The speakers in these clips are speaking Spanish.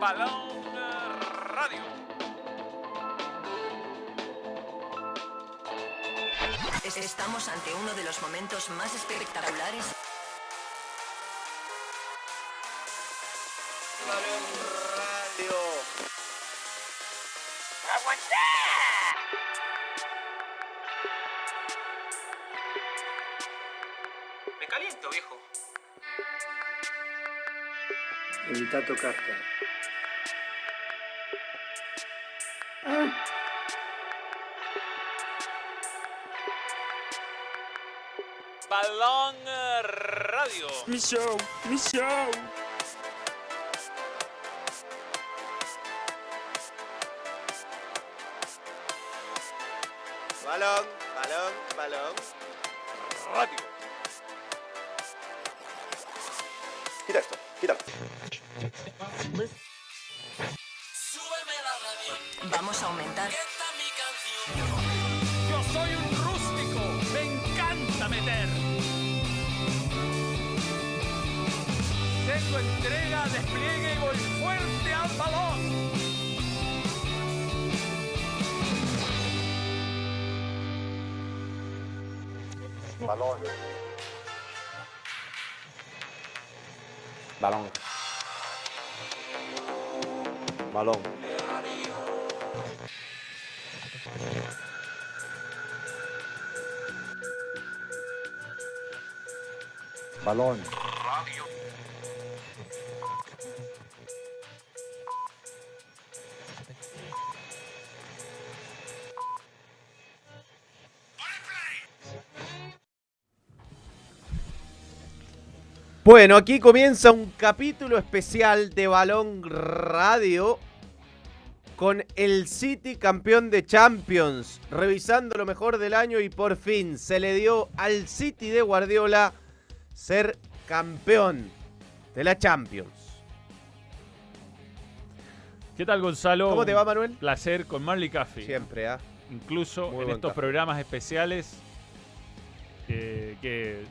Balón Radio. Estamos ante uno de los momentos más espectaculares. Balón Radio. Me caliento, viejo. Evita tocarte. Balón Radio. Mi show, mi show. Balón, balón, balón. Radio. Quita esto, quítalo. Vamos a aumentar. Entrega, despliegue y voy fuerte al balón. Balón. Balón. Balón. Balón. Bueno, aquí comienza un capítulo especial de Balón Radio con el City campeón de Champions, revisando lo mejor del año y por fin se le dio al City de Guardiola ser campeón de la Champions. ¿Qué tal, Gonzalo? ¿Cómo te va, Manuel? Placer con Marley Caffey. Siempre, ¿ah? Incluso Muy en estos café. programas especiales eh, que,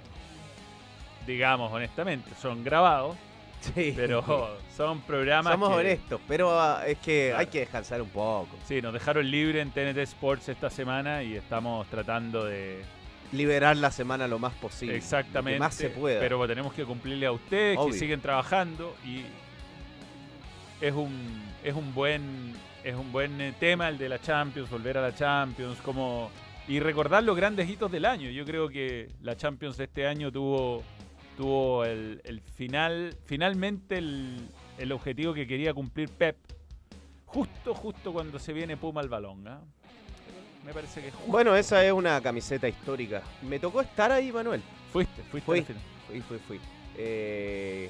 digamos honestamente, son grabados, Sí. pero son programas Somos que, honestos, pero ah, es que Claro. hay que descansar un poco. Sí, nos dejaron libre en TNT Sports esta semana y estamos tratando de Liberar la semana lo más posible. exactamente, Lo que más se pueda. pero tenemos que cumplirle a ustedes Obvio. que siguen trabajando y es un es un buen es un buen eh, tema el de la Champions, volver a la Champions, como y recordar los grandes hitos del año. Yo creo que la Champions de este año tuvo tuvo el, el final finalmente el, el objetivo que quería cumplir Pep justo justo cuando se viene Puma al balón, ¿ah? Me parece que justo. Bueno, esa es una camiseta histórica. Me tocó estar ahí, Manuel. fuiste, fuiste Fui. Fui, fui, fui. Eh,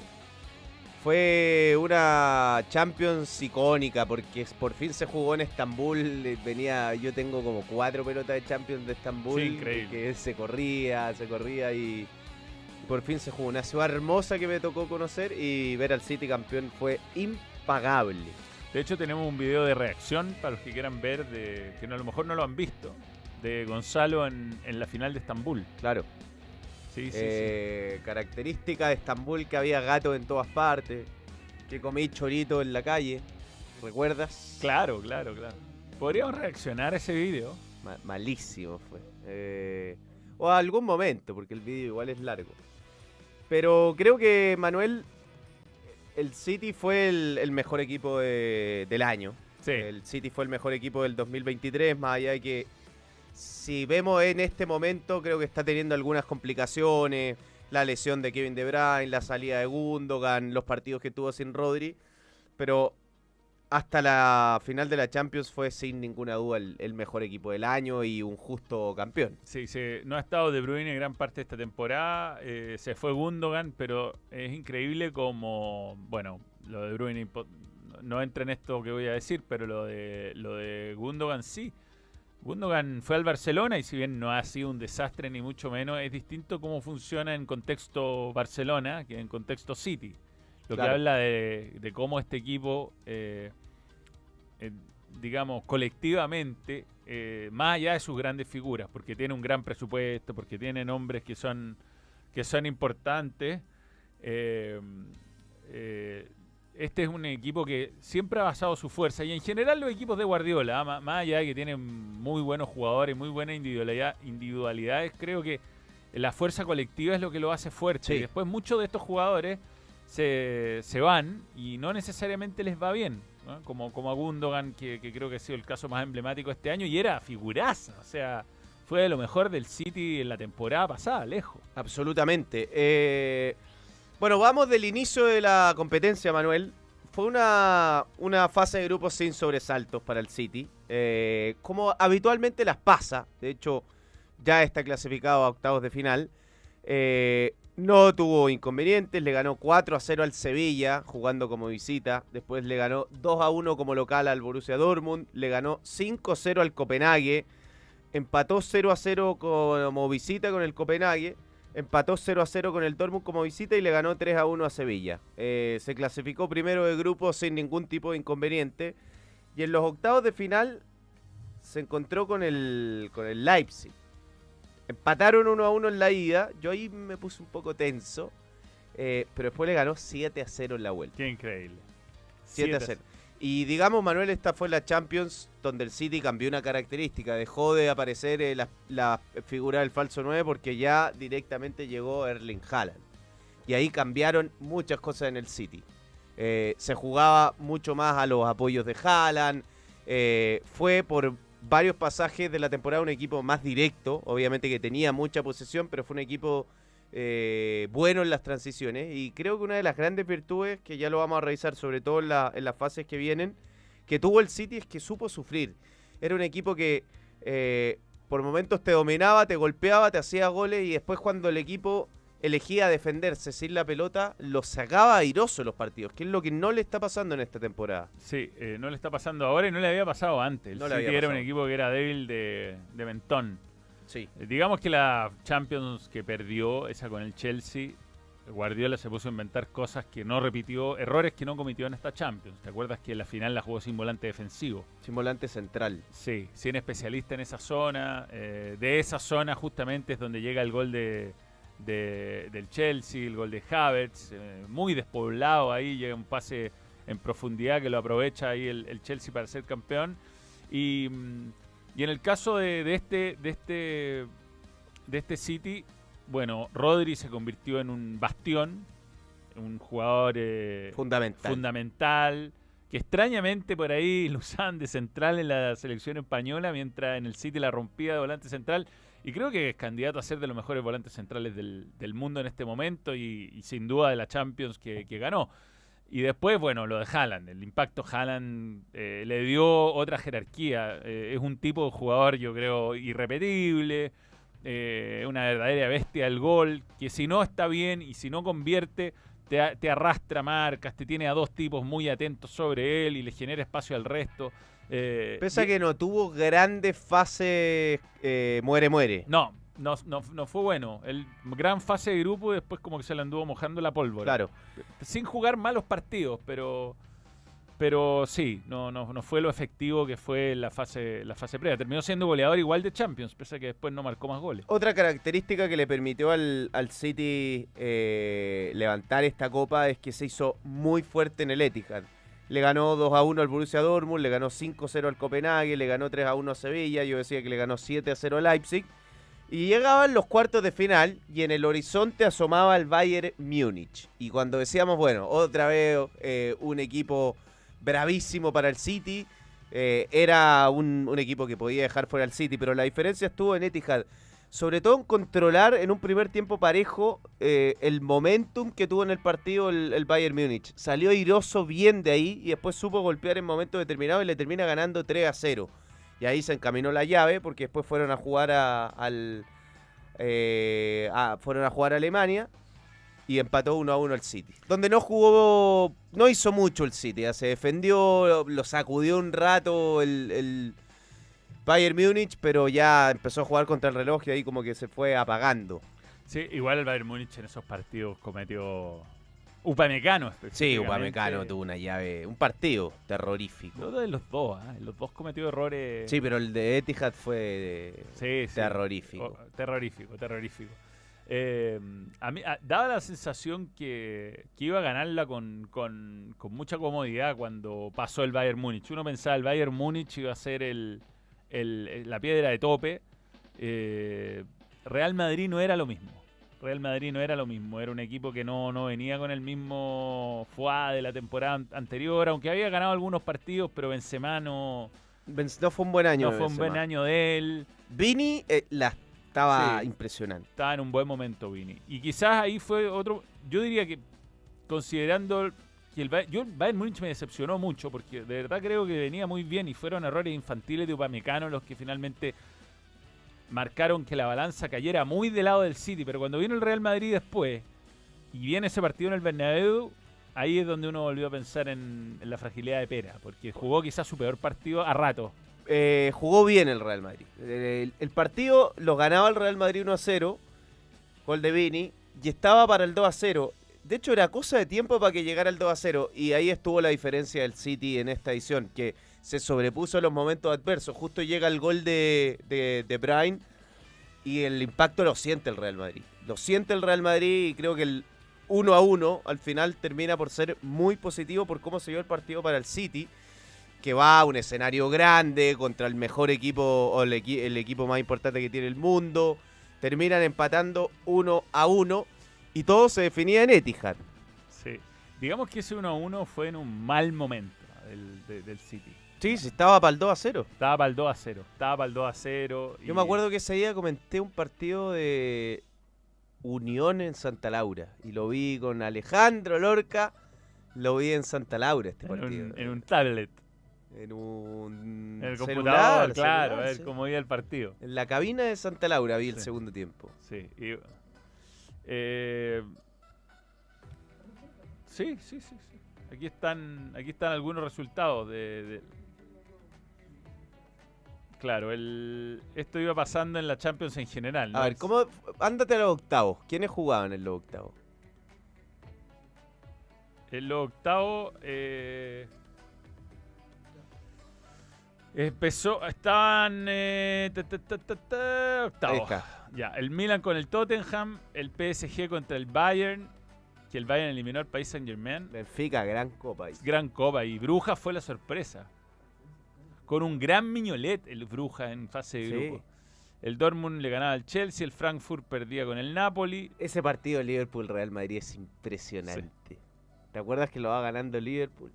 fue una Champions icónica porque por fin se jugó en Estambul. eh, Venía, yo tengo como cuatro pelotas de Champions de Estambul. Sí, increíble. Que se corría, se corría y por fin se jugó. Una ciudad hermosa que me tocó conocer y ver al City campeón fue impagable. De hecho, tenemos un video de reacción para los que quieran ver, de, que no- a lo mejor no lo han visto, de Gonzalo en, en la final de Estambul. Claro. Sí, sí, Eh, Característica de Estambul que había gatos en todas partes. Que comí chorito en la calle. ¿Recuerdas? sí. Claro, claro, claro. Podríamos reaccionar a ese video. Ma- malísimo fue. Eh, o a algún momento, porque el vídeo igual es largo. Pero creo que Manuel, el City fue el, el mejor equipo de- del año. Sí. El City fue el mejor equipo del 2023, más allá de que si vemos en este momento, creo que está teniendo algunas complicaciones. La lesión de Kevin De Bruyne, la salida de Gundogan, los partidos que tuvo sin Rodri. Pero hasta la final de la Champions fue sin ninguna duda el, el mejor equipo del año y un justo campeón. Sí, se- no ha estado De Bruyne gran parte de esta temporada. eh, se fue Gundogan, pero es increíble como, bueno, lo de Bruyne no entra en esto que voy a decir, pero lo de lo de Gundogan sí. Gundogan fue al Barcelona y si bien no ha sido un desastre ni mucho menos, es distinto cómo funciona en contexto Barcelona que en contexto City. Lo que habla de, de cómo este equipo, eh, eh, digamos, colectivamente, eh, más allá de sus grandes figuras, porque tiene un gran presupuesto, porque tiene nombres que son, que son importantes, eh, eh, este es un equipo que siempre ha basado su fuerza. Y en general los equipos de Guardiola, ah, más allá de que tienen muy buenos jugadores, muy buenas individualidad- individualidades, creo que la fuerza colectiva es lo que lo hace fuerte. Sí. Y después muchos de estos jugadores se, se van y no necesariamente les va bien. Como, como a Gundogan, que, que creo que ha sido el caso más emblemático este año, y era figuraza. O sea, fue de lo mejor del City en la temporada pasada, lejos. Absolutamente. Eh, bueno, vamos del inicio de la competencia, Manuel. Fue una, una fase de grupos sin sobresaltos para el City. eh, como habitualmente las pasa. De hecho, ya está clasificado a octavos de final. Eh, no tuvo inconvenientes. Le ganó 4 a 0 al Sevilla, jugando como visita. Después le ganó 2 a 1 como local al Borussia Dortmund. Le ganó 5 a 0 al Copenhague. Empató 0 a 0 como visita con el Copenhague. Empató 0 a 0 con el Dortmund como visita y le ganó 3 a 1 a Sevilla. Eh, se clasificó primero de grupo sin ningún tipo de inconveniente. Y en los octavos de final se encontró con el, con el Leipzig. Empataron 1 a 1 en la ida. Yo ahí me puse un poco tenso. eh, pero después le ganó 7 a 0 en la vuelta. Qué increíble. 7 a 0. Y digamos, Manuel, esta fue la Champions donde el City cambió una característica. Dejó de aparecer eh, la, la figura del falso 9 porque ya directamente llegó Erling Haaland. Y ahí cambiaron muchas cosas en el City. Eh, se jugaba mucho más a los apoyos de Haaland. eh, fue por varios pasajes de la temporada un equipo más directo. Obviamente que tenía mucha posesión, pero fue un equipo eh, bueno en las transiciones y creo que una de las grandes virtudes que ya lo vamos a revisar sobre todo en, la- en las fases que vienen que tuvo el City es que supo sufrir era un equipo que eh, por momentos te dominaba, te golpeaba, te hacía goles y después cuando el equipo elegía defenderse sin la pelota lo sacaba airoso los partidos que es lo que no le está pasando en esta temporada Sí, eh, no le está pasando ahora y no le había pasado antes. El No City era un equipo que era débil de, de mentón. sí Eh, Digamos que la Champions que perdió, esa con el Chelsea, Guardiola se puso a inventar cosas que no repitió, errores que no cometió en esta Champions. ¿Te acuerdas que la final la jugó sin volante defensivo? sin volante central Sí, sin especialista en esa zona. eh, de esa zona justamente es donde llega el gol de, de- del Chelsea, el gol de Havertz, eh, muy despoblado ahí, llega un pase en profundidad que lo aprovecha ahí el, el Chelsea para ser campeón. Y, mm, y en el caso de, de este, de este de este City, bueno, Rodri se convirtió en un bastión, un jugador eh, fundamental fundamental, que extrañamente por ahí lo usaban de central en la selección española, mientras en el City la rompía de volante central. Y creo que es candidato a ser de los mejores volantes centrales del, del mundo en este momento y, sin duda de la Champions que, que ganó. Y después, bueno, lo de Haaland. El impacto Haaland eh, le dio otra jerarquía. Eh, es un tipo de jugador, yo creo, irrepetible. eh, una verdadera bestia del gol. Que si no está bien y si no convierte, te, te arrastra marcas. Te tiene a dos tipos muy atentos sobre él y le genera espacio al resto. Eh, pese a que no tuvo grandes fases eh, muere muere No, no, no, no fue bueno. El gran fase de grupo y después como que se le anduvo mojando la pólvora. claro Sin jugar malos partidos, pero pero sí, no, no, no fue lo efectivo que fue la fase, la fase previa. Terminó siendo goleador igual de Champions, pese a que después no marcó más goles. Otra característica que le permitió al, al City eh, levantar esta copa es que se hizo muy fuerte en el Etihad. Le ganó 2 a 1 al Borussia Dortmund, le ganó 5 a 0 al Copenhague, le ganó 3 a 1 a Sevilla, yo decía que le ganó 7 a 0 a Leipzig. Y llegaban los cuartos de final y en el horizonte asomaba el Bayern Múnich. Y cuando decíamos, bueno, otra vez eh, un equipo bravísimo para el City, eh, era un, un equipo que podía dejar fuera al City, pero la diferencia estuvo en Etihad. Sobre todo en controlar en un primer tiempo parejo eh, el momentum que tuvo en el partido el, el Bayern Múnich. Salió airoso bien de ahí y después supo golpear en momentos determinados y le termina ganando 3 a 0. Y ahí se encaminó la llave porque después fueron a jugar a, al, eh, fueron a jugar a Alemania y empató 1 a 1 el City. Donde no jugó, no hizo mucho el City, ya se defendió, lo, sacudió un rato el Bayern Múnich, pero ya empezó a jugar contra el reloj y ahí como que se fue apagando. Sí, igual el Bayern Múnich en esos partidos cometió Upamecano. Sí. Upamecano tuvo una llave, un partido terrorífico. Lo de los dos, ¿ah? los dos cometió errores. Sí, pero el de Etihad fue Sí, sí. terrorífico. Oh, terrorífico, terrorífico. Eh, a mí, a- daba la sensación que, que iba a ganarla con, con- con mucha comodidad cuando pasó el Bayern Múnich. Uno pensaba el Bayern Múnich iba a ser el, el- el- la piedra de tope. Eh, Real Madrid no era lo mismo. Real Madrid no era lo mismo. Era un equipo que no, no venía con el mismo fuá de la temporada an- anterior, aunque había ganado algunos partidos, pero Benzema no, No fue un buen año. no fue un buen año de él. Vini eh, la estaba Sí. impresionante. estaba en un buen momento Vini. Y quizás ahí fue otro, yo diría que considerando que el, Bay- yo, el Bayern Múnich me decepcionó mucho porque de verdad creo que venía muy bien y fueron errores infantiles de Upamecano los que finalmente marcaron que la balanza cayera muy del lado del City, pero cuando vino el Real Madrid después y viene ese partido en el Bernabéu, ahí es donde uno volvió a pensar en, la fragilidad de Pera, porque jugó quizás su peor partido a rato. Eh, jugó bien el Real Madrid. El, el partido lo ganaba el Real Madrid 1 a 0, gol de Vini, y estaba para el 2 a 0. De hecho, era cosa de tiempo para que llegara el 2 a 0, y ahí estuvo la diferencia del City en esta edición, que se sobrepuso a los momentos adversos. Justo llega el gol de, de, Bruyne, y el impacto lo siente el Real Madrid. Lo siente el Real Madrid, y creo que el 1 a 1 al final termina por ser muy positivo por cómo se dio el partido para el City que va a un escenario grande contra el mejor equipo o el, el equipo más importante que tiene el mundo. Terminan empatando uno a uno y todo se definía en Etihad. Sí. Digamos que ese 1-1 fue en un mal momento del, de- del City. Sí, sí, estaba para el 2 a 0. Estaba para el 2 a 0. Estaba para el 2 a 0. Yo me acuerdo que ese día comenté un partido de Unión en Santa Laura y lo vi con Alejandro Lorca. Lo vi en Santa Laura este en partido. un, en un tablet, En un en el celular, computador, claro, celular, a ver sí. cómo iba el partido. En la cabina de Santa Laura vi el Sí. segundo tiempo. Sí. y- eh, sí, sí, sí, sí. Aquí están, aquí están algunos resultados de, de- Claro, el, esto iba pasando en la Champions en general. ¿no? A ver, ¿cómo? Ándate a los octavos. ¿Quiénes jugaban en los octavos? En los octavos. eh, empezó. Estaban. eh, ta, ta, ta, octavos. Ya, el Milan con el Tottenham. El PSG contra el Bayern. Que el Bayern eliminó al País Saint Germain. Benfica, gran copa. ahí. Gran copa. Y Bruja fue la sorpresa. Con un gran miñolet el Bruja en fase de Sí. grupo. El Dortmund le ganaba al Chelsea. El Frankfurt perdía con el Napoli. Ese partido Liverpool-Real Madrid es impresionante. ¿Te acuerdas que lo va ganando Liverpool?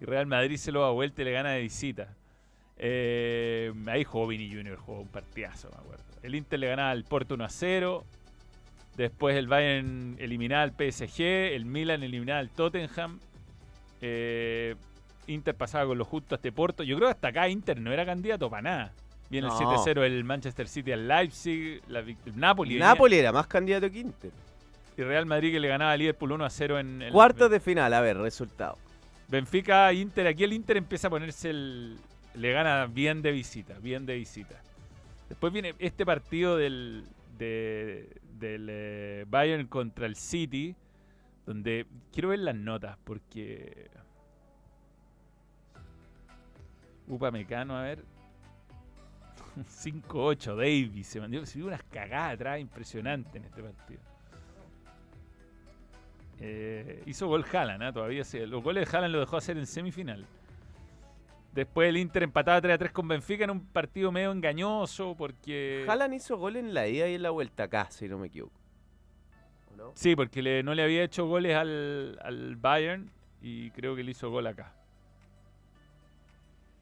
Y Real Madrid se lo da vuelta y le gana de visita. Eh, ahí jugó Vini Junior, jugó un partidazo, me acuerdo. El Inter le ganaba al Porto 1 a 0. Después el Bayern eliminaba al PSG. El Milan eliminaba al Tottenham. Eh, Inter pasaba con lo justo a este Porto. Yo creo que hasta acá Inter no era candidato para nada. Viene No. el 7-0 el Manchester City al Leipzig. La, el Napoli. venía- Napoli era más candidato que Inter. Y Real Madrid que le ganaba al Liverpool 1 a 0 en el. Cuartos de final, a ver, resultado. Benfica, Inter, aquí el Inter empieza a ponerse el. Le gana bien de visita, bien de visita. Después viene este partido del, de- del eh, Bayern contra el City, donde quiero ver las notas, porque. Upa Mecano, a ver. 5-8, Davis. Se mandó se dio unas cagadas atrás impresionantes en este partido. Eh, hizo gol Haaland, ¿ah? todavía sí. Los goles de Haaland lo dejó hacer en semifinal. Después el Inter empataba 3 a 3 con Benfica en un partido medio engañoso porque... Haaland hizo gol en la ida y en la vuelta acá, si no me equivoco. ¿O no? Sí, porque le- no le había hecho goles al, al Bayern y creo que le hizo gol acá.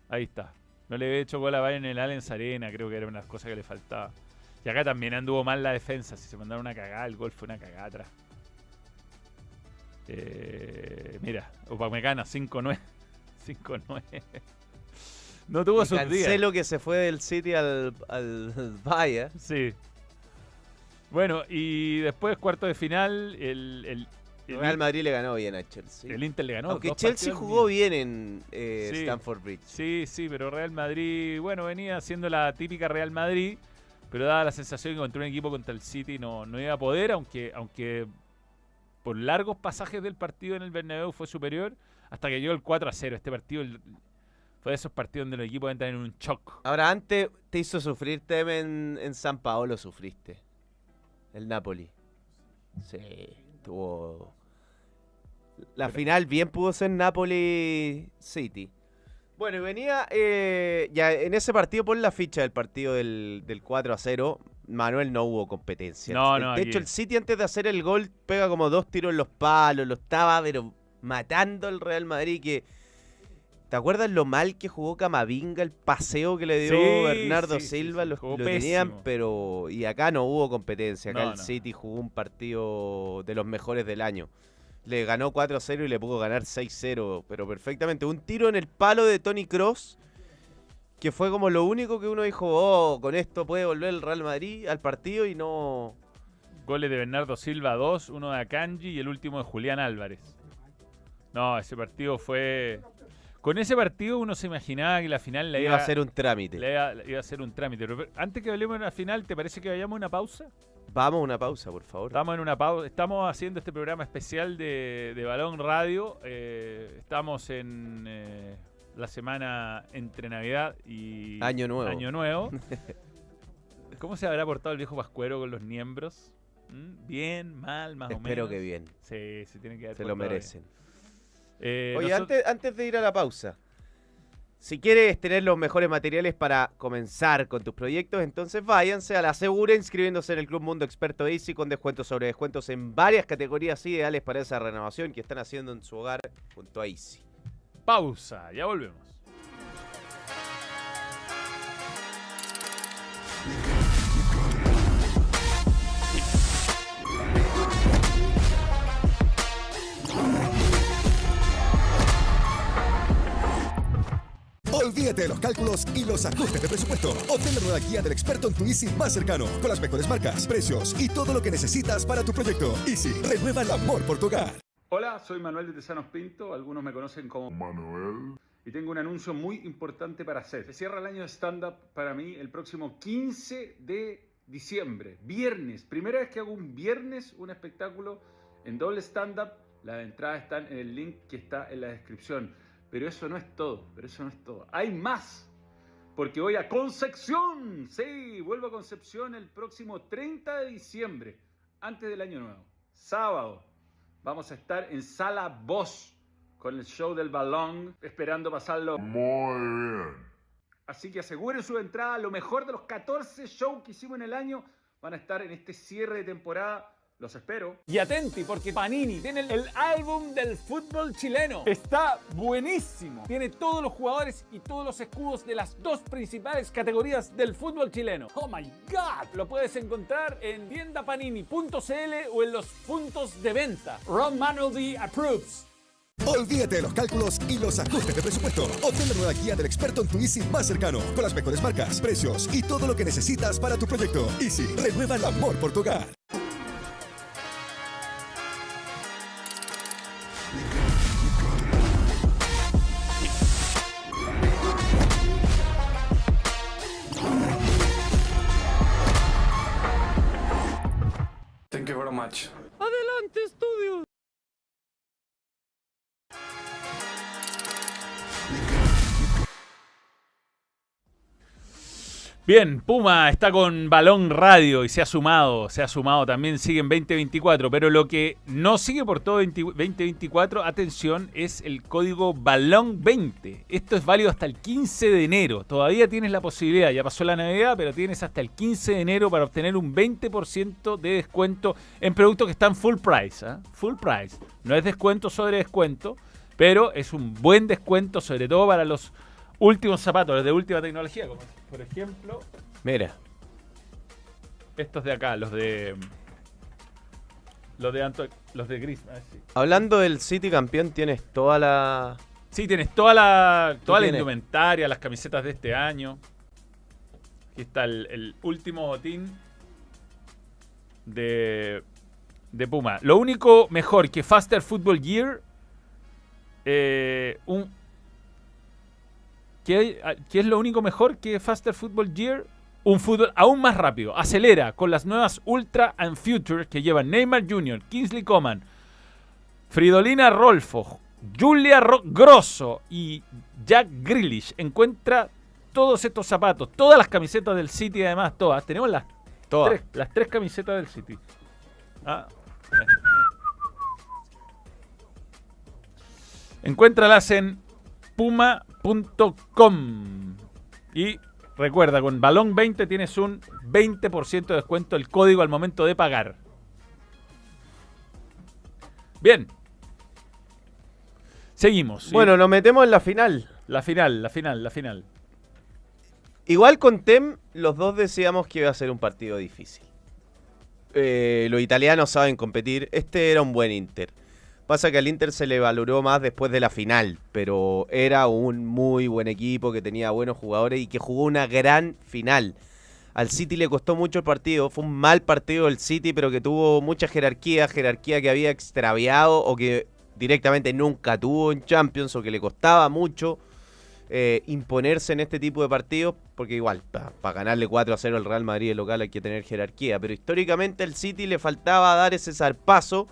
Ahí está. No le había hecho gol a Bayern en el Allianz Arena, creo que era una de las cosas que le faltaba. Y acá también anduvo mal la defensa. Si se mandaron una cagada, el gol fue una cagada atrás. Eh, mira, Upamecano 5-9. 5-9. No tuvo sus días. Cancelo que se fue del City al, al Bayern. Sí. Bueno, y después cuarto de final, el, el, el, Real Madrid le ganó bien a Chelsea. el Inter le ganó. Aunque Chelsea jugó bien. bien en eh, Sí. Stamford Bridge. Sí, sí, pero Real Madrid, bueno, venía siendo la típica Real Madrid, pero daba la sensación que contra un equipo contra el City no, no iba a poder, aunque, aunque por largos pasajes del partido en el Bernabéu fue superior, hasta que llegó el 4 a 0. Este partido el- fue de esos partidos donde los equipos entran en un shock. Ahora, antes te hizo sufrir Tem en, San Paolo, sufriste. El Napoli. Sí, tuvo. La final bien pudo ser Napoli City. Bueno, y venía. eh, ya en ese partido, pon la ficha del partido del, del 4 a 0. Manuel no hubo competencia. No, no, de hecho, el City antes de hacer el gol pega como dos tiros en los palos. Lo estaba, pero matando el Real Madrid. que ¿Te acuerdas lo mal que jugó Camavinga, el paseo que le dio Sí, Bernardo sí, Silva? sí, lo tenían, pero. Y acá no hubo competencia. Acá No, el no. City jugó un partido de los mejores del año. Le ganó 4-0 y le pudo ganar 6-0, pero perfectamente. Un tiro en el palo de Tony Cross, que fue como lo único que uno dijo, oh, con esto puede volver el Real Madrid al partido y no... Goles de Bernardo Silva 2, uno de Akanji y el último de Julián Álvarez. No, ese partido fue... Con ese partido uno se imaginaba que la final la iba iba, a ser un trámite. la iba, la iba a ser un trámite. Pero antes que hablemos de la final, ¿te parece que vayamos a una pausa? Vamos a una pausa, por favor. Estamos en una pausa. Estamos haciendo este programa especial de, de Balón Radio. Eh, estamos en eh, la semana entre Navidad y Año Nuevo. Año Nuevo. ¿Cómo se habrá portado el viejo Pascuero con los miembros? ¿Mm? ¿Bien? ¿Mal? ¿Más o menos? Espero que bien, Sí, se tiene que haber se lo bien. Eh, Oye, antes, antes de ir a la pausa, si quieres tener los mejores materiales para comenzar con tus proyectos, entonces váyanse a la Segura inscribiéndose en el Club Mundo Experto Easy con descuentos sobre descuentos en varias categorías ideales para esa renovación que están haciendo en su hogar junto a Easy. Pausa, ya volvemos. Olvídate de los cálculos y los ajustes de presupuesto. Obtén la nueva guía del experto en tu Easy más cercano, con las mejores marcas, precios y todo lo que necesitas para tu proyecto. Easy, renueva el amor por tu hogar. Hola, soy Manuel de Tesanos Pinto, algunos me conocen como Manuel. Y tengo un anuncio muy importante para hacer. Se cierra el año de stand-up para mí el próximo 15 de diciembre, viernes. Primera vez que hago un viernes un espectáculo en doble stand-up. Las entradas están en el link que está en la descripción. Pero eso no es todo, pero eso no es todo. Hay más. Porque voy a Concepción. Sí, vuelvo a Concepción el próximo 30 de diciembre, antes del año nuevo. Sábado. Vamos a estar en Sala Voz con el show del balón, esperando pasarlo muy bien. Así que aseguren su entrada. Lo mejor de los 14 shows que hicimos en el año van a estar en este cierre de temporada. Los espero. Y atenti, porque Panini tiene el álbum del fútbol chileno. Está buenísimo. Tiene todos los jugadores y todos los escudos de las dos principales categorías del fútbol chileno. ¡Oh my God! Lo puedes encontrar en tiendapanini.cl o en los puntos de venta. Ron Manuel approves. Olvídate de los cálculos y los ajustes de presupuesto. Obtén la nueva guía del experto en tu Easy más cercano, con las mejores marcas, precios y todo lo que necesitas para tu proyecto. Easy, renueva el amor por tu hogar. Much. Bien, Puma está con Balón Radio y se ha sumado, se ha sumado, también sigue en 2024, pero lo que no sigue por todo 20 2024, atención, es el código Balón 20. Esto es válido hasta el 15 de enero. Todavía tienes la posibilidad, ya pasó la Navidad, pero tienes hasta el 15 de enero para obtener un 20% de descuento en productos que están full price, ¿ah? Full price. No es descuento sobre descuento, pero es un buen descuento, sobre todo para los últimos zapatos, los de última tecnología, como por ejemplo Mira, estos de acá, los de los de Anto- los de Gris. ah, sí. hablando del City campeón, tienes toda la... Sí, tienes toda la toda la tienes? indumentaria, las camisetas de este año. Aquí está el, el último botín de de Puma. Lo único mejor que Faster Football Gear eh, un ¿Qué, qué es lo único mejor que Faster Football Gear? Un fútbol aún más rápido. Acelera con las nuevas Ultra and Future que llevan Neymar Jr., Kingsley Coman, Fridolina Rolfo, Julia Ro- Grosso y Jack Grealish. Encuentra todos estos zapatos, todas las camisetas del City, además, todas. Tenemos las, Toda. tres, las tres camisetas del City. Ah, Encuéntralas en puma.com. Y recuerda, con Balón 20 tienes un 20% de descuento el código al momento de pagar. Bien. Seguimos. Bueno, nos metemos en la final. la final, la final, la final. Igual con Tem, los dos decíamos que iba a ser un partido difícil. Eh, los italianos saben competir. Este era un buen Inter. Pasa que al Inter se le valoró más después de la final, pero era un muy buen equipo que tenía buenos jugadores y que jugó una gran final. Al City le costó mucho el partido, fue un mal partido del City, pero que tuvo mucha jerarquía, jerarquía que había extraviado o que directamente nunca tuvo en Champions o que le costaba mucho eh, imponerse en este tipo de partidos, porque igual, para ganarle 4 a 0 al Real Madrid el local hay que tener jerarquía, pero históricamente al City le faltaba dar ese zarpazo.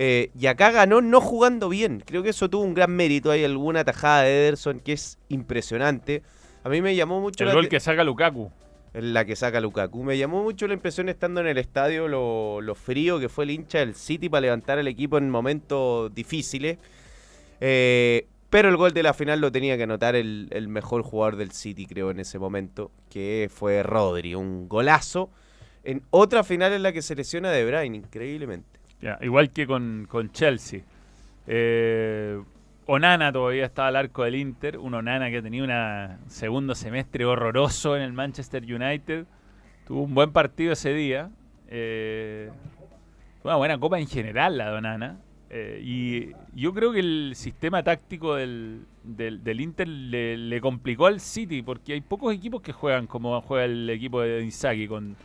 Eh, y acá ganó no jugando bien. Creo que eso tuvo un gran mérito. Hay alguna tajada de Ederson que es impresionante. A mí me llamó mucho El la gol que saca Lukaku. la que saca Lukaku. Me llamó mucho la impresión estando en el estadio lo, lo frío que fue el hincha del City para levantar el equipo en momentos difíciles. Eh, pero el gol de la final lo tenía que anotar el, el mejor jugador del City, creo, en ese momento, que fue Rodri. Un golazo en otra final en la que se lesiona De Bruyne, increíblemente. Igual que con, con Chelsea. Eh, Onana todavía estaba al arco del Inter. Un Onana que tenía un segundo semestre horroroso en el Manchester United. Tuvo un buen partido ese día. Eh, una buena copa en general la de Onana. Eh, y yo creo que el sistema táctico del, del, Inter le, le complicó al City porque hay pocos equipos que juegan como juega el equipo de Inzaghi con,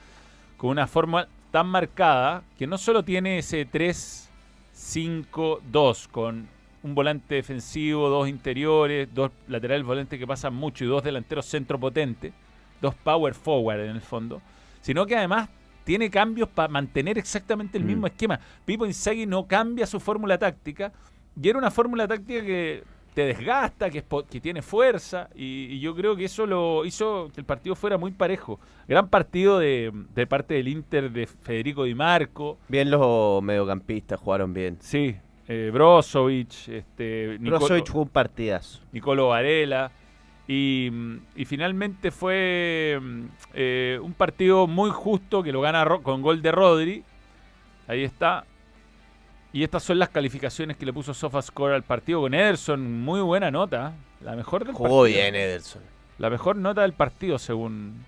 con una forma tan marcada que no solo tiene ese 3-5-2 con un volante defensivo, dos interiores, dos laterales volantes que pasan mucho y dos delanteros centro potente, dos power forward en el fondo, sino que además tiene cambios para mantener exactamente el Mm. mismo esquema. Pipo Inzaghi no cambia su fórmula táctica y era una fórmula táctica que te desgasta, que, es que tiene fuerza y, y yo creo que eso lo hizo que el partido fuera muy parejo. Gran partido de, de parte del Inter de Federico Di Marco, Bien los mediocampistas, jugaron bien. sí, eh, Brozovic, este, Brozovic jugó un partidazo. Nicolo Varela. Y, mm, y finalmente fue mm, eh, un partido muy justo que lo gana Ro- con gol de Rodri. Ahí está. Y estas son las calificaciones que le puso SofaScore al partido con Ederson. Muy buena nota. La mejor del Jugó partido. bien Ederson. La mejor nota del partido según...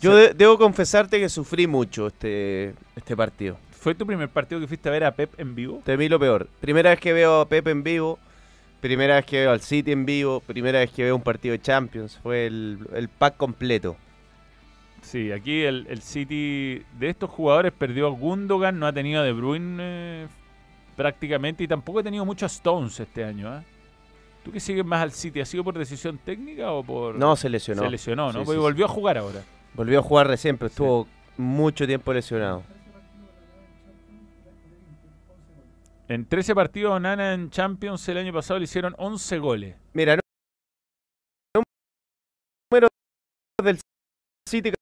Yo de- debo confesarte que sufrí mucho este, este partido. ¿Fue tu primer partido que fuiste a ver a Pep en vivo? Temí lo peor. Primera vez que veo a Pepe en vivo, primera vez que veo al City en vivo, primera vez que veo un partido de Champions. Fue el, el pack completo. Sí, aquí el, el City de estos jugadores perdió a Gundogan, no ha tenido a De Bruyne eh, prácticamente y tampoco ha tenido muchos Stones este año. ¿ah? ¿Tú que sigues más al City? ¿Ha sido por decisión técnica o por...? No, se lesionó. Se lesionó, ¿no? Sí, Porque sí, volvió a jugar ahora. Volvió a jugar recién, pero estuvo mucho tiempo lesionado. En 13 partidos, Nana en Champions el año pasado le hicieron 11 goles. Mira, número del City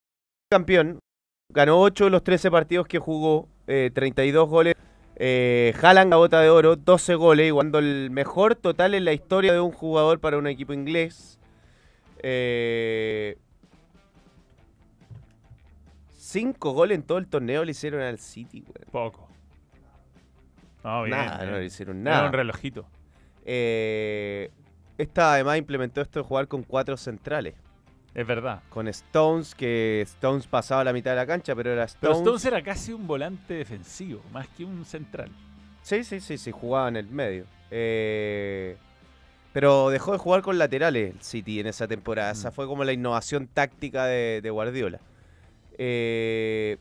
campeón. Ganó 8 de los 13 partidos que jugó, eh, 32 goles. Eh, Haaland la bota de oro, 12 goles, igualando el mejor total en la historia de un jugador para un equipo inglés. Eh, cinco goles en todo el torneo le hicieron al City, weón. Poco. No, bien, Nada, bien. no le hicieron Era nada. un relojito. Eh, esta además implementó esto de jugar con cuatro centrales. Es verdad. Con Stones, que Stones pasaba la mitad de la cancha, pero era Pero Stones. Stones era casi un volante defensivo, más que un central. Sí, sí, sí, sí, jugaba en el medio. Eh, pero dejó de jugar con laterales el City en esa temporada. Esa Mm. fue como la innovación táctica de, de Guardiola. Eh,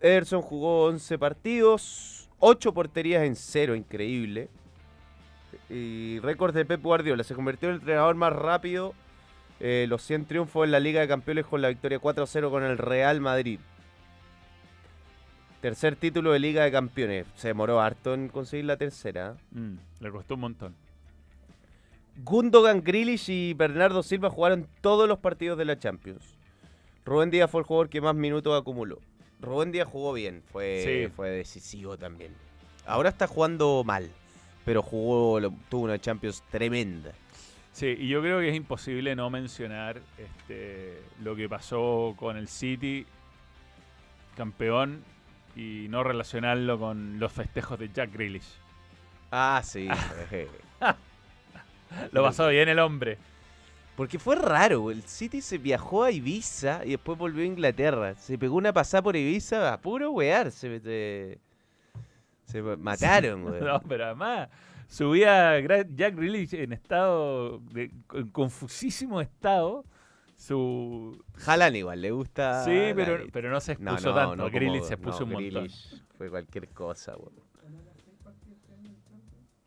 Ederson jugó 11 partidos, 8 porterías en cero, increíble. Y récord de Pep Guardiola. Se convirtió en el entrenador más rápido. Eh, los 100 triunfos en la Liga de Campeones con la victoria 4-0 con el Real Madrid. Tercer título de Liga de Campeones. Se demoró harto en conseguir la tercera. Mm, le costó un montón. Gundogan, Grealish y Bernardo Silva jugaron todos los partidos de la Champions. Rubén Díaz fue el jugador que más minutos acumuló. Rubén Díaz jugó bien, fue, Sí. fue decisivo también. Ahora está jugando mal, pero jugó, tuvo una Champions tremenda. Sí, y yo creo que es imposible no mencionar este, lo que pasó con el City, campeón, y no relacionarlo con los festejos de Jack Grealish. Ah, sí. Lo pasó bien el hombre. Porque fue raro, el City se viajó a Ibiza y después volvió a Inglaterra. Se pegó una pasada por Ibiza a puro wear. Se, se- se mataron, weón. No, pero además subía Jack Grealish en estado, de, en confusísimo estado. Su Jalan igual, le gusta. sí, pero, pero no se No, expuso no, tanto. no Grealish como- se expuso no, un montón. Grealish Fue cualquier cosa, weón.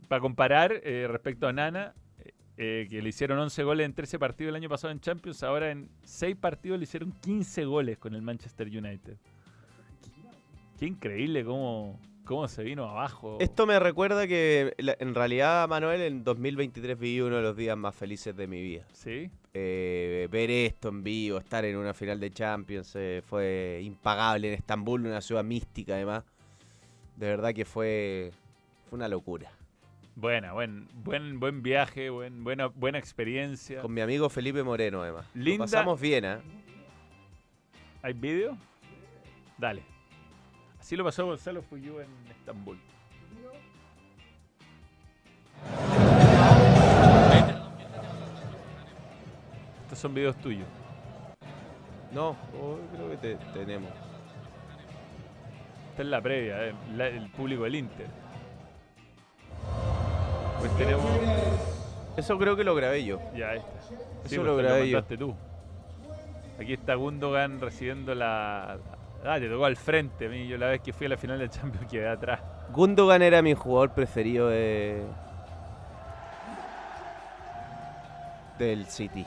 Para comparar, eh, respecto a Nana, eh, eh, que le hicieron 11 goles en 13 partidos el año pasado en Champions, ahora en 6 partidos le hicieron 15 goles con el Manchester United. Qué increíble cómo, cómo se vino abajo. Esto me recuerda que en realidad, Manuel, en 2023 viví uno de los días más felices de mi vida. ¿Sí? Eh, ver esto en vivo, estar en una final de Champions, eh, fue impagable en Estambul, una ciudad mística además. De verdad que fue, fue una locura. Buena, buen, buen, buen viaje, buen, buena, buena experiencia. Con mi amigo Felipe Moreno además. Lo Linda- pasamos bien, ¿ah? ¿Hay vídeo? Dale. Así lo pasó Gonzalo Fuyú en Estambul. Estos son videos tuyos. No, oh, creo que te- tenemos. Esta es la previa, eh, la- el público del Inter. Pues tenemos. Eso creo que lo grabé yo. Ya, está. Sí, Eso pues lo grabé yo. mandaste tú. Aquí está Gundogan recibiendo la. Ah, te tocó al frente. A mí, yo la vez que fui a la final del Champions quedé atrás. Gundogan era mi jugador preferido de... del City.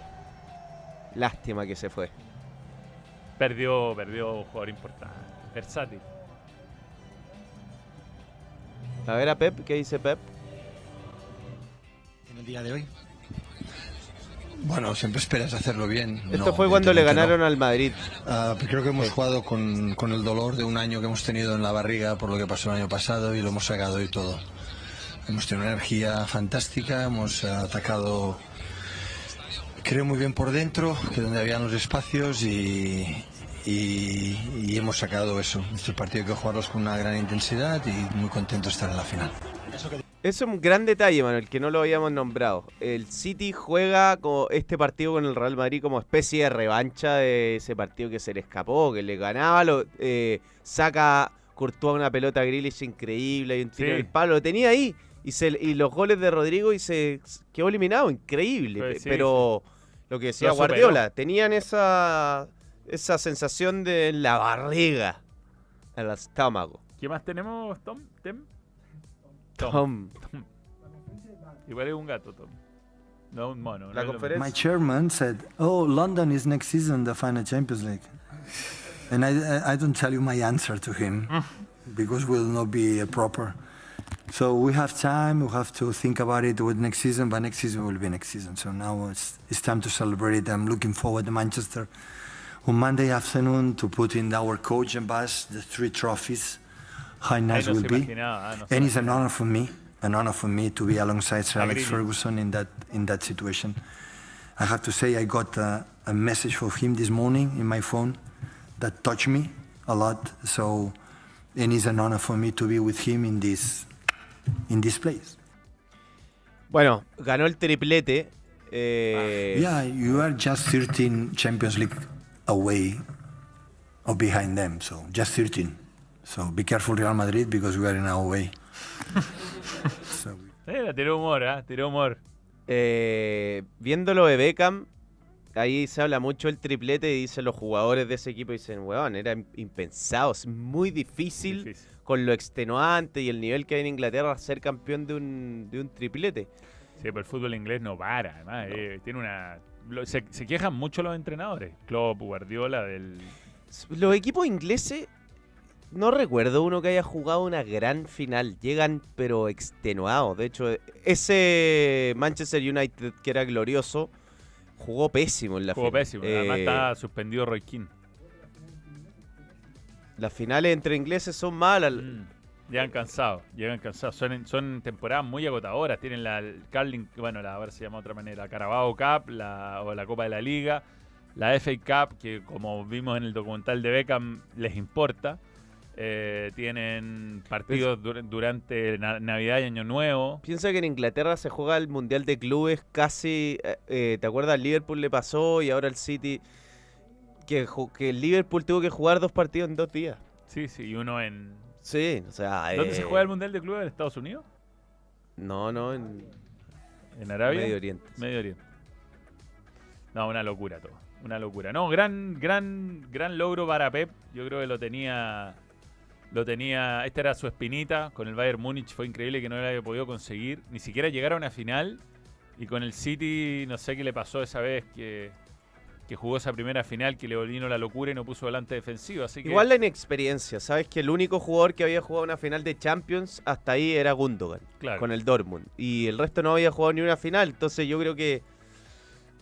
Lástima que se fue. Perdió, perdió un jugador importante. Versátil. A ver a Pep, ¿qué dice Pep? en el día de hoy? Bueno, siempre esperas hacerlo bien. Esto No, fue cuando le ganaron no. al Madrid. Ah, creo que hemos Sí. jugado con, con el dolor de un año que hemos tenido en la barriga por lo que pasó el año pasado y lo hemos sacado y todo. Hemos tenido una energía fantástica, hemos atacado, creo, muy bien por dentro, que donde habían los espacios y, y, y hemos sacado eso. Este partido hay que jugarlos con una gran intensidad y muy contento de estar en la final. Es un gran detalle, Manuel, que no lo habíamos nombrado. El City juega co- este partido con el Real Madrid como especie de revancha de ese partido que se le escapó, que le ganaba, lo, eh, saca Courtois una pelota a Grealish increíble y un tiro Sí. del palo, lo tenía ahí. Y, se, y los goles de Rodrigo y se quedó eliminado, increíble. Pues sí, Pero lo que decía Lo. Guardiola, tenían esa, esa sensación de la barriga, el estómago. ¿Qué más tenemos, Tom? ¿Tem? Tom. Igual es un gato, Tom. No un mono. La no conferencia- My chairman said, "Oh, London is next season the final Champions League," and I, I, I don't tell you my answer to him because will not be uh, proper. So we have time. We have to think about it with next season, but next season will be next season. So now it's, it's time to celebrate. I'm looking forward to Manchester on Monday afternoon to put in our coach and bus the three trophies. How nice no will be. no And it's an honor for me, an honor for me to be alongside Sir Alex Ferguson in that in that situation. I have to say I got a, a message from him this morning in my phone that touched me a lot. So, and it's an honor for me to be with him in this in this place. Bueno, ganó el triplete. eh, Yeah, you are just 13 Champions League away or behind them. So just 13. So be careful, Real Madrid, because we are in our way. so, Eh, tiró humor, ¿ah? Tiró humor. eh, viéndolo de Beckham, ahí se habla mucho el triplete y dicen los jugadores de ese equipo, dicen, weón, era im- impensado, es muy difícil, Difícil. con lo extenuante y el nivel que hay en Inglaterra ser campeón de un, de un triplete. Sí, pero el fútbol inglés no para, además. eh, tiene una. lo- se, se quejan mucho los entrenadores. Klopp, Guardiola, del. Los equipos ingleses, no recuerdo uno que haya jugado una gran final. Llegan pero extenuados. De hecho, ese Manchester United que era glorioso, jugó pésimo en la Jugó final. pésimo. Además Eh, está suspendido Roy Keane. Las finales entre ingleses son malas. Mm, Llegan cansados, llegan cansados. Son, son temporadas muy agotadoras. Tienen la Carling, bueno, la, a ver si se llama de otra manera, Carabao Cup la, o la Copa de la Liga, la FA Cup, que como vimos en el documental de Beckham, les importa. Eh, tienen partidos dur- durante na- Navidad y Año Nuevo. Piensa que en Inglaterra se juega el Mundial de Clubes casi... eh, eh, ¿Te acuerdas? Liverpool le pasó y ahora el City... Que, que Liverpool tuvo que jugar dos partidos en dos días. Sí, sí, y uno en... Sí, o sea... ¿Dónde se eh, juega el Mundial de Clubes? ¿En Estados Unidos? No, no, en ¿En Arabia? Medio Oriente. sí. Medio Oriente. No, una locura todo. Una locura. No, gran, gran, gran logro para Pep. Yo creo que lo tenía. Lo tenía. Esta era su espinita. Con el Bayern Múnich fue increíble que no lo haya podido conseguir. Ni siquiera llegar a una final. Y con el City, no sé qué le pasó esa vez que, que jugó esa primera final que le volvino la locura y no puso volante defensivo. Así que. Igual la inexperiencia, ¿sabes? Que el único jugador que había jugado una final de Champions hasta ahí era Gundogan, Claro. con el Dortmund. Y el resto no había jugado ni una final. Entonces yo creo que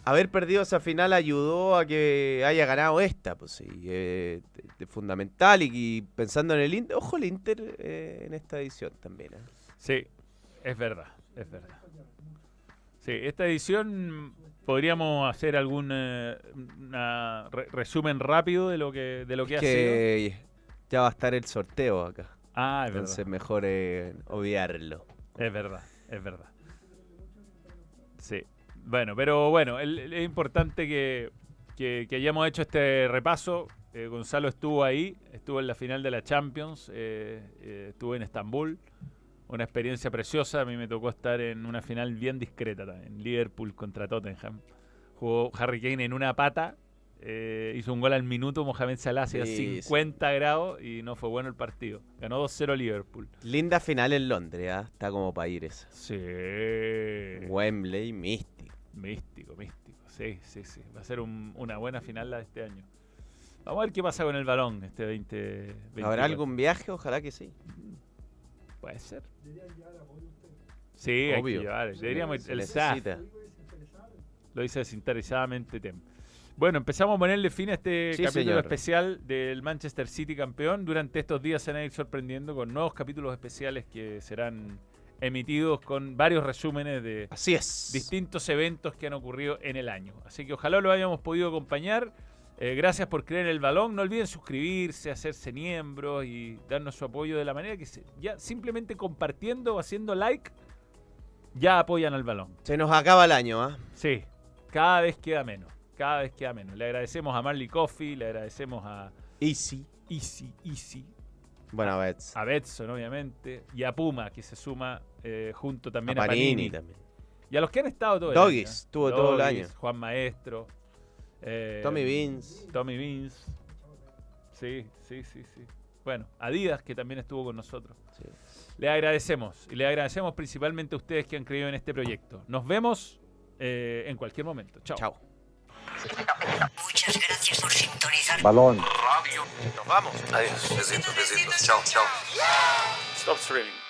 haber perdido esa final ayudó a que haya ganado esta. Pues sí, eh, de fundamental. Y, y pensando en el Inter, ojo el Inter eh, en esta edición también. ¿eh? Sí, es verdad, es verdad. Sí, esta edición podríamos hacer algún eh, una re- resumen rápido de lo que de lo que, ha sido. Que ya va a estar el sorteo acá. Ah, es Entonces verdad. mejor eh, obviarlo. Es verdad, es verdad. Sí. Bueno, pero bueno, es importante que, que- que hayamos hecho este repaso. Eh, Gonzalo estuvo ahí, estuvo en la final de la Champions, eh, eh, estuvo en Estambul. Una experiencia preciosa. A mí me tocó estar en una final bien discreta también. Liverpool contra Tottenham. Jugó Harry Kane en una pata. eh, hizo un gol al minuto. Mohamed Salah hacía Sí, sí. 50 grados y no fue bueno el partido. Ganó 2-0 Liverpool. Linda final en Londres, ¿ah? está como para ir esa. Sí. Wembley, místico. Místico, místico. Sí, sí, sí. Va a ser un- una buena final la de este año. Vamos a ver qué pasa con el balón este 20. ¿Habrá algún viaje? Ojalá que sí. Puede ser. Sí, hay que Obvio. llevar. Deberíamos el SAF. necesita. Lo dice desinteresadamente Tem. Bueno, empezamos a ponerle fin a este Sí, capítulo señor. especial del Manchester City campeón. Durante estos días se van a ir sorprendiendo con nuevos capítulos especiales que serán emitidos con varios resúmenes de Así es. distintos eventos que han ocurrido en el año. Así que ojalá lo hayamos podido acompañar. Eh, gracias por creer en el balón. No olviden suscribirse, hacerse miembros y darnos su apoyo de la manera que se- ya simplemente compartiendo o haciendo like ya apoyan al balón. Se nos acaba el año, ¿ah? Sí, cada vez queda menos. Cada vez queda menos. Le agradecemos a Marley Coffee, le agradecemos a Easy. Easy, Easy, Bueno, Bets. a Betson, obviamente, y a Puma, que se suma eh, junto también A a, Panini Panini. también. Y a los que han estado todo el Doggies, año. ¿eh? estuvo todo el Doggies, año. Juan Maestro. eh, Tommy Beans. Tommy Beans. Sí, sí, sí, sí. Bueno, Adidas, que también estuvo con nosotros. Sí. Le agradecemos. Y le agradecemos principalmente a ustedes que han creído en este proyecto. Nos vemos eh, en cualquier momento. Chao. Chao. Muchas gracias por sintonizar. Balón. Nos vamos. Adiós, besitos, besitos. Chao, chao. Stop streaming.